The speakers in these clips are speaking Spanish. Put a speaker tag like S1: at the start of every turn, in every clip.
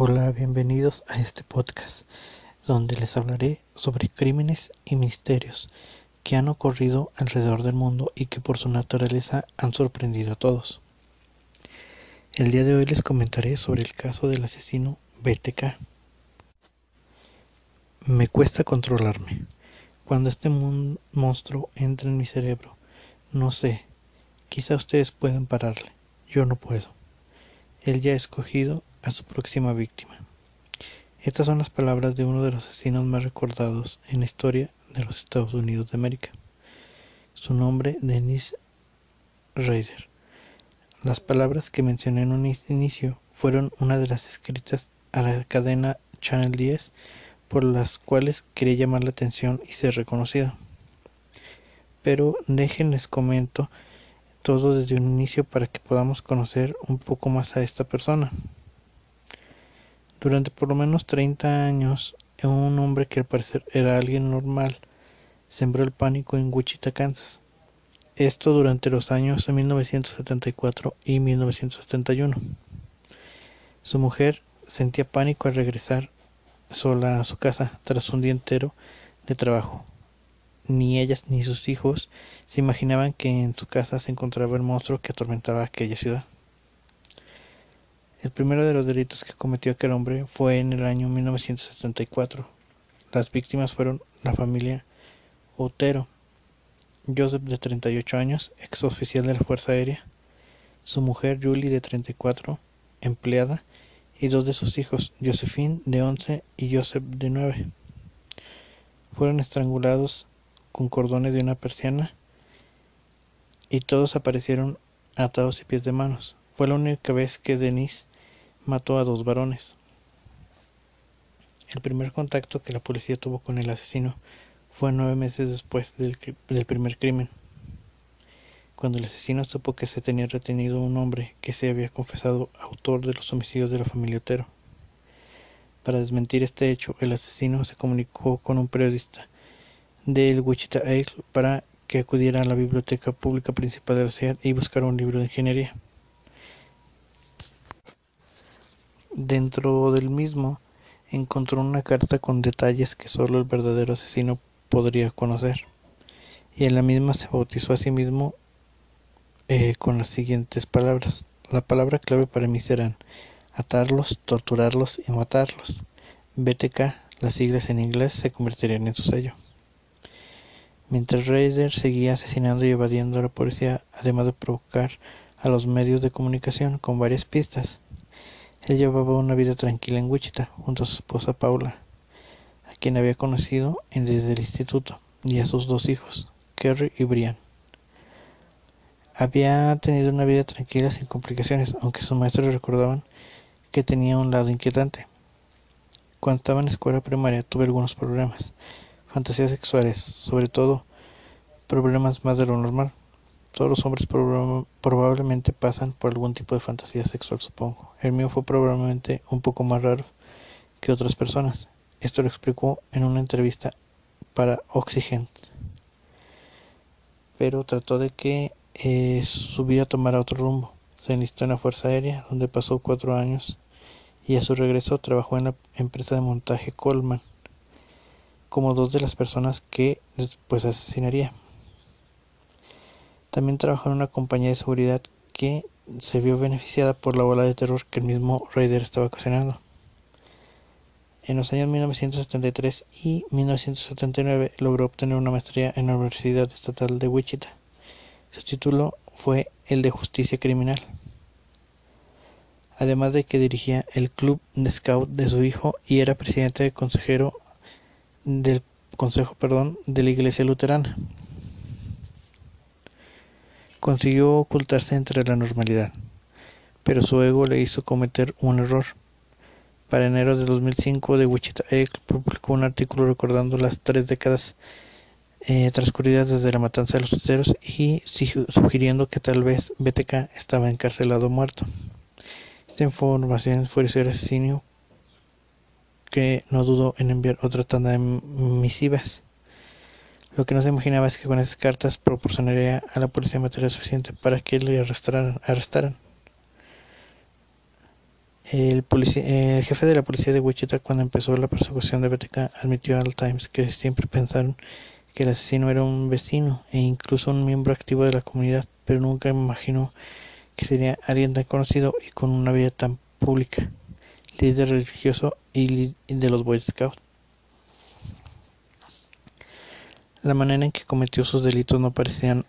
S1: Hola, bienvenidos a este podcast, donde les hablaré sobre crímenes y misterios que han ocurrido alrededor del mundo y que por su naturaleza han sorprendido a todos. El día de hoy les comentaré sobre el caso del asesino BTK. Me cuesta controlarme. Cuando este monstruo entra en mi cerebro, no sé, quizá ustedes pueden pararle, yo no puedo. Él ya ha escogido a su próxima víctima. Estas son las palabras de uno de los asesinos más recordados en la historia de los Estados Unidos de América. Su nombre, Dennis Rader. Las palabras que mencioné en un inicio fueron una de las escritas a la cadena Channel 10 por las cuales quería llamar la atención y ser reconocido. Pero déjenles comento todo desde un inicio para que podamos conocer un poco más a esta persona. Durante por lo menos 30 años, un hombre que al parecer era alguien normal sembró el pánico en Wichita, Kansas. Esto durante los años de 1974 y 1971. Su mujer sentía pánico al regresar sola a su casa tras un día entero de trabajo. Ni ellas ni sus hijos se imaginaban que en su casa se encontraba el monstruo que atormentaba aquella ciudad. El primero de los delitos que cometió aquel hombre fue en el año 1974. Las víctimas fueron la familia Otero, Joseph de 38 años, ex oficial de la Fuerza Aérea, su mujer Julie de 34, empleada, y dos de sus hijos, Josephine de 11 y Joseph de 9. Fueron estrangulados con cordones de una persiana y todos aparecieron atados y pies de manos. Fue la única vez que Denise mató a dos varones. El primer contacto que la policía tuvo con el asesino fue nueve meses después del, primer crimen, cuando el asesino supo que se tenía retenido un hombre que se había confesado autor de los homicidios de la familia Otero. Para desmentir este hecho, el asesino se comunicó con un periodista del Wichita Eagle para que acudiera a la biblioteca pública principal de la y buscara un libro de ingeniería. Dentro del mismo encontró una carta con detalles que solo el verdadero asesino podría conocer, y en la misma se bautizó a sí mismo eh, con las siguientes palabras. La palabra clave para mí serán atarlos, torturarlos y matarlos. BTK, las siglas en inglés, se convertirían en su sello. Mientras Raider seguía asesinando y evadiendo a la policía, además de provocar a los medios de comunicación con varias pistas, él llevaba una vida tranquila en Wichita, junto a su esposa Paula, a quien había conocido desde el instituto, y a sus dos hijos, Kerry y Brian. Había tenido una vida tranquila sin complicaciones, aunque sus maestros recordaban que tenía un lado inquietante. Cuando estaba en la escuela primaria tuve algunos problemas, fantasías sexuales, sobre todo problemas más de lo normal. Todos los hombres probablemente pasan por algún tipo de fantasía sexual, supongo. El mío fue probablemente un poco más raro que otras personas. Esto lo explicó en una entrevista para Oxygen. Pero trató de que eh, su vida tomara otro rumbo. Se enlistó en la Fuerza Aérea, donde pasó cuatro años, y a su regreso trabajó en la empresa de montaje Coleman, como dos de las personas que después asesinaría. También trabajó en una compañía de seguridad que se vio beneficiada por la ola de terror que el mismo Raider estaba ocasionando. En los años 1973 y 1979 logró obtener una maestría en la Universidad Estatal de Wichita. Su título fue el de Justicia Criminal. Además de que dirigía el club de scout de su hijo y era presidente de consejero del consejo, perdón, de la Iglesia Luterana consiguió ocultarse entre la normalidad, pero su ego le hizo cometer un error. Para enero de 2005, The Wichita Egg publicó un artículo recordando las tres décadas eh, transcurridas desde la matanza de los tuteros y sugiriendo que tal vez BTK estaba encarcelado muerto. Esta información fue el asesino que no dudó en enviar otra tanda de misivas lo que no se imaginaba es que con esas cartas proporcionaría a la policía material suficiente para que le arrestaran. arrestaran. El, jefe de la policía de Wichita, cuando empezó la persecución de BTK, admitió al Times que siempre pensaron que el asesino era un vecino e incluso un miembro activo de la comunidad, pero nunca imaginó que sería alguien tan conocido y con una vida tan pública, líder religioso y de los Boy Scouts. La manera en que cometió sus delitos no parecían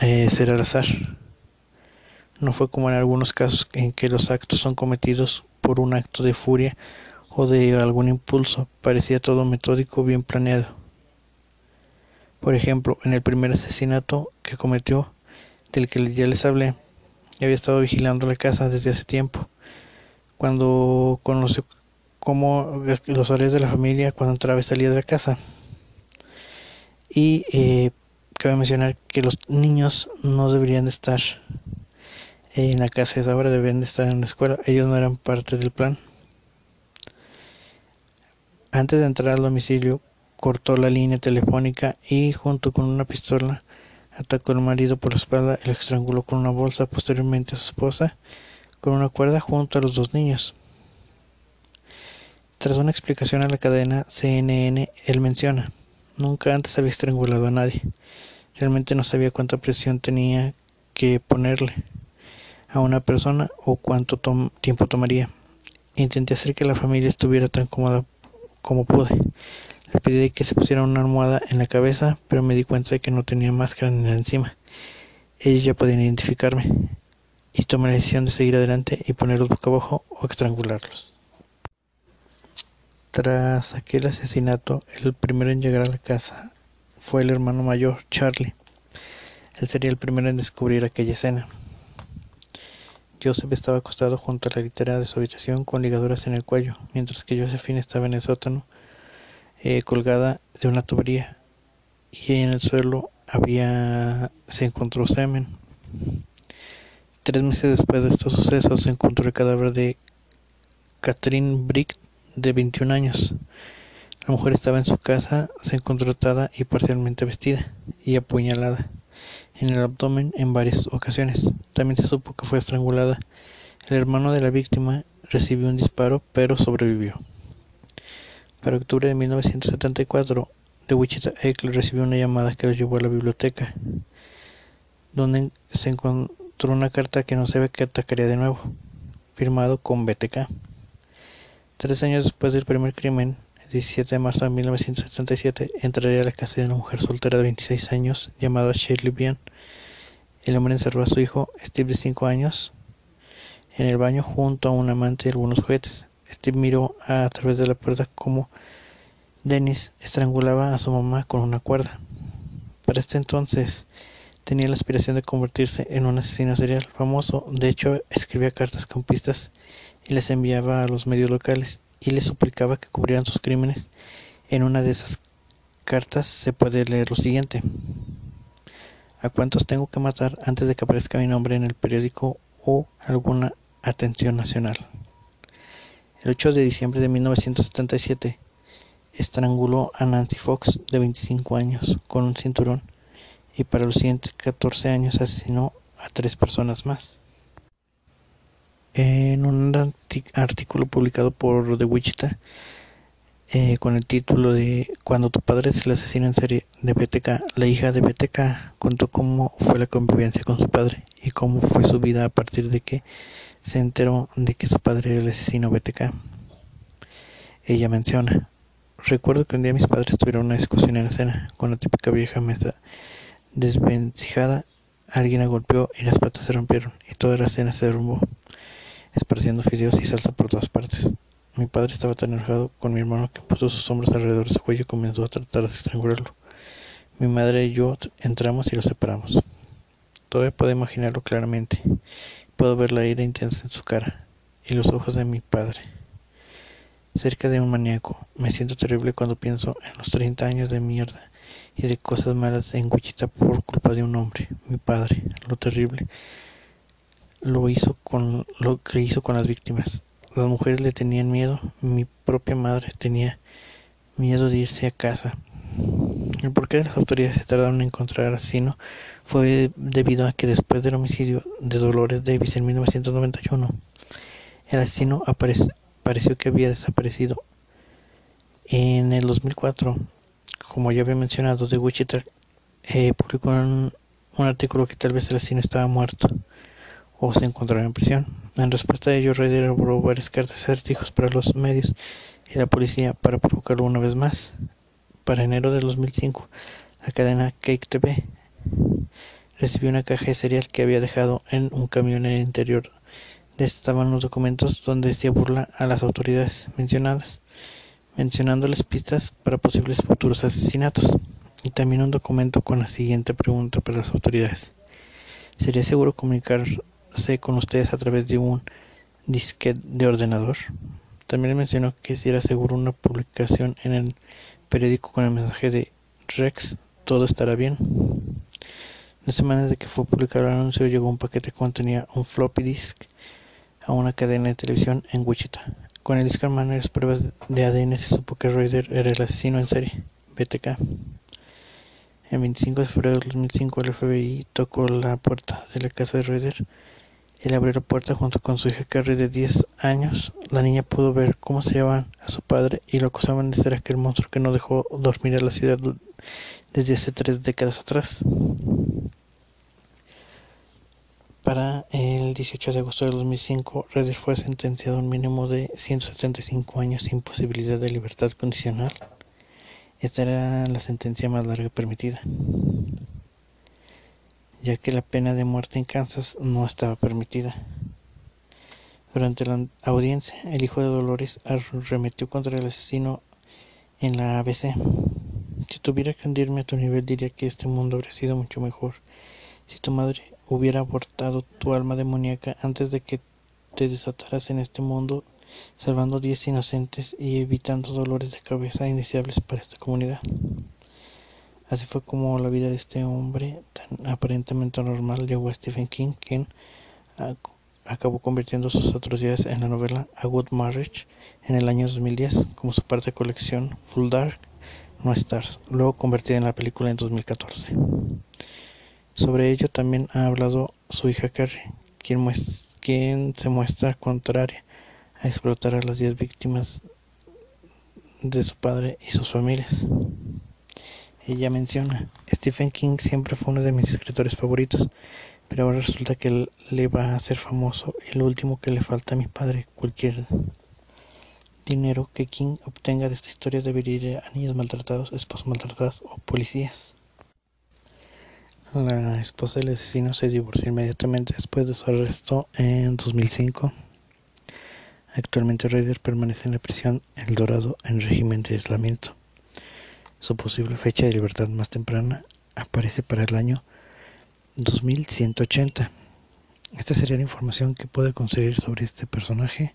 S1: eh, ser al azar. No fue como en algunos casos en que los actos son cometidos por un acto de furia o de algún impulso. Parecía todo metódico, bien planeado. Por ejemplo, en el primer asesinato que cometió, del que ya les hablé, había estado vigilando la casa desde hace tiempo. Cuando conoció cómo los horarios de la familia cuando entraba y salía de la casa. Y eh, cabe mencionar que los niños no deberían de estar en la casa a esa hora, deberían de estar en la escuela. Ellos no eran parte del plan. Antes de entrar al domicilio, cortó la línea telefónica y, junto con una pistola, atacó al marido por la espalda y lo estranguló con una bolsa, posteriormente a su esposa, con una cuerda junto a los dos niños. Tras una explicación a la cadena CNN, él menciona, nunca antes había estrangulado a nadie. Realmente no sabía cuánta presión tenía que ponerle a una persona o cuánto tiempo tomaría. Intenté hacer que la familia estuviera tan cómoda como pude. Le pedí que se pusiera una almohada en la cabeza, pero me di cuenta de que no tenía máscara ni encima. Ellos ya podían identificarme y tomé la decisión de seguir adelante y ponerlos boca abajo o estrangularlos. Tras aquel asesinato, el primero en llegar a la casa fue el hermano mayor, Charlie. Él sería el primero en descubrir aquella escena. Joseph estaba acostado junto a la litera de su habitación con ligaduras en el cuello, mientras que Josephine estaba en el sótano eh, colgada de una tubería y en el suelo había se encontró semen. Tres meses después de estos sucesos se encontró el cadáver de Catherine Brick de 21 años. La mujer estaba en su casa, se encontró atada y parcialmente vestida y apuñalada en el abdomen en varias ocasiones. También se supo que fue estrangulada. El hermano de la víctima recibió un disparo pero sobrevivió. Para octubre de 1974, de Wichita Eckler recibió una llamada que lo llevó a la biblioteca, donde se encontró una carta que no sabe que atacaría de nuevo, firmado con BTK. Tres años después del primer crimen, el 17 de marzo de 1977, entraría a la casa de una mujer soltera de 26 años llamada Shirley Bian. El hombre encerró a su hijo, Steve de 5 años, en el baño junto a un amante y algunos juguetes. Steve miró a través de la puerta como Dennis estrangulaba a su mamá con una cuerda. Para este entonces tenía la aspiración de convertirse en un asesino serial famoso. De hecho, escribía cartas con pistas y les enviaba a los medios locales y les suplicaba que cubrieran sus crímenes. En una de esas cartas se puede leer lo siguiente. ¿A cuántos tengo que matar antes de que aparezca mi nombre en el periódico o alguna atención nacional? El 8 de diciembre de 1977 estranguló a Nancy Fox, de 25 años, con un cinturón y para los siguientes 14 años asesinó a tres personas más. En un artículo publicado por The Wichita eh, con el título de Cuando tu padre es el asesino en serie de BTK, la hija de BTK contó cómo fue la convivencia con su padre y cómo fue su vida a partir de que se enteró de que su padre era el asesino BTK. Ella menciona, recuerdo que un día mis padres tuvieron una discusión en la cena, con la típica vieja mesa desvencijada, alguien la golpeó y las patas se rompieron, y toda la cena se derrumbó, esparciendo fideos y salsa por todas partes. Mi padre estaba tan enojado con mi hermano que puso sus hombros alrededor de su cuello y comenzó a tratar de estrangularlo. Mi madre y yo entramos y lo separamos. Todavía puedo imaginarlo claramente. Puedo ver la ira intensa en su cara y los ojos de mi padre. Cerca de un maníaco. Me siento terrible cuando pienso en los 30 años de mierda y de cosas malas en Wichita por culpa de un hombre, mi padre. Lo terrible lo hizo con lo que hizo con las víctimas. Las mujeres le tenían miedo, mi propia madre tenía miedo de irse a casa. El porqué de las autoridades se tardaron en encontrar al asesino fue debido a que después del homicidio de Dolores Davis en 1991, El asesino pareció que había desaparecido. En el 2004, como ya había mencionado, The Wichita eh, publicó un, artículo que tal vez el asesino estaba muerto o se encontraba en prisión. En respuesta a ello, Ryder elaboró varias cartas acertijos para los medios y la policía para provocarlo una vez más. Para enero de 2005, la cadena Cake TV recibió una caja de cereal que había dejado en un camión en el interior. De estaban los documentos donde decía burla a las autoridades mencionadas, mencionándoles pistas para posibles futuros asesinatos, y también un documento con la siguiente pregunta para las autoridades. ¿Sería seguro comunicarse con ustedes a través de un disquete de ordenador? También mencionó que si era seguro una publicación en el periódico con el mensaje de Rex, todo estará bien. La semana de que fue publicado el anuncio llegó un paquete que contenía un floppy disk a una cadena de televisión en Wichita. Con el disco en las pruebas de ADN se supo que Raider era el asesino en serie, BTK. El 25 de febrero de 2005 el FBI tocó la puerta de la casa de Raider. Él abrió la puerta junto con su hija Carrie de 10 años. La niña pudo ver cómo se llevaban a su padre y lo acusaban de ser aquel monstruo que no dejó dormir a la ciudad desde hace tres décadas atrás. Para el 18 de agosto de 2005, Redder fue sentenciado a un mínimo de 175 años sin posibilidad de libertad condicional. Esta era la sentencia más larga permitida, ya que la pena de muerte en Kansas no estaba permitida. Durante la audiencia, el hijo de Dolores arremetió contra el asesino en la ABC. Si tuviera que hundirme a tu nivel, diría que este mundo habría sido mucho mejor si tu madre hubiera abortado tu alma demoníaca antes de que te desataras en este mundo, salvando diez inocentes y evitando dolores de cabeza iniciables para esta comunidad. Así fue como la vida de este hombre tan aparentemente normal llegó a Stephen King, quien acabó convirtiendo sus atrocidades en la novela A Good Marriage en el año 2010 como su parte de colección Full Dark No Stars, luego convertida en la película en 2014. Sobre ello también ha hablado su hija Carrie, quien, se muestra contraria a explotar a las diez víctimas de su padre y sus familias. Ella menciona, Stephen King siempre fue uno de mis escritores favoritos, pero ahora resulta que le va a hacer famoso lo último que le falta a mi padre, cualquier dinero que King obtenga de esta historia debería ir a niños maltratados, esposos maltratados o policías. La esposa del asesino se divorció inmediatamente después de su arresto en 2005. Actualmente Ryder permanece en la prisión El Dorado en régimen de aislamiento. Su posible fecha de libertad más temprana aparece para el año 2180. Esta sería la información que puede conseguir sobre este personaje.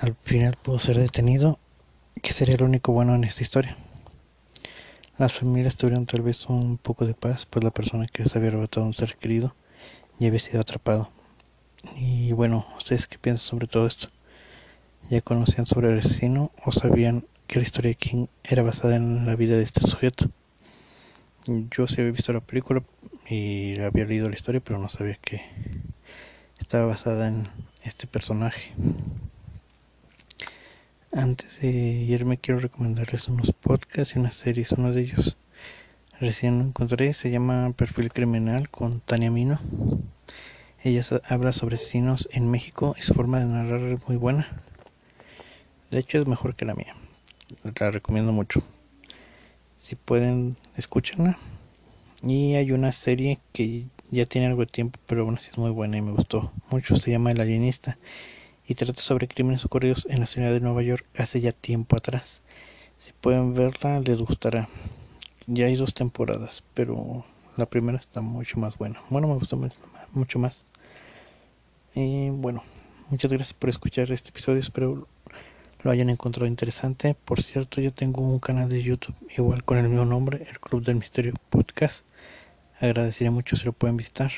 S1: Al final pudo ser detenido, que sería el único bueno en esta historia. Las familias tuvieron tal vez un poco de paz, pues la persona que les había arrebatado un ser querido ya había sido atrapado. Y bueno, ¿ustedes qué piensan sobre todo esto? ¿Ya conocían sobre el asesino o sabían que la historia de King era basada en la vida de este sujeto? Yo sí había visto la película y había leído la historia, pero no sabía que estaba basada en este personaje. Antes de irme quiero recomendarles unos podcasts y unas series. Uno de ellos recién lo encontré, se llama Perfil Criminal con Tania Mino. Ella habla sobre asesinos en México y su forma de narrar es muy buena. De hecho es mejor que la mía. La recomiendo mucho. Si pueden, escúchenla. Y hay una serie que ya tiene algo de tiempo, pero aún así es muy buena y me gustó mucho. Se llama El Alienista y trata sobre crímenes ocurridos en la ciudad de Nueva York hace ya tiempo atrás. Si pueden verla, les gustará. Ya hay dos temporadas, pero la primera está mucho más buena. Bueno, me gustó mucho más. Y bueno, muchas gracias por escuchar este episodio. Espero lo hayan encontrado interesante. Por cierto, yo tengo un canal de YouTube igual con el mismo nombre, el Club del Misterio Podcast. Agradecería mucho si lo pueden visitar.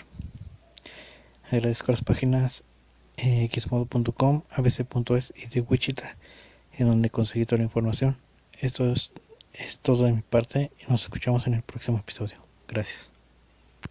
S1: Agradezco las páginas xmodo.com, abc.es y de Wichita, en donde conseguí toda la información. Esto es, es todo de mi parte y nos escuchamos en el próximo episodio. Gracias.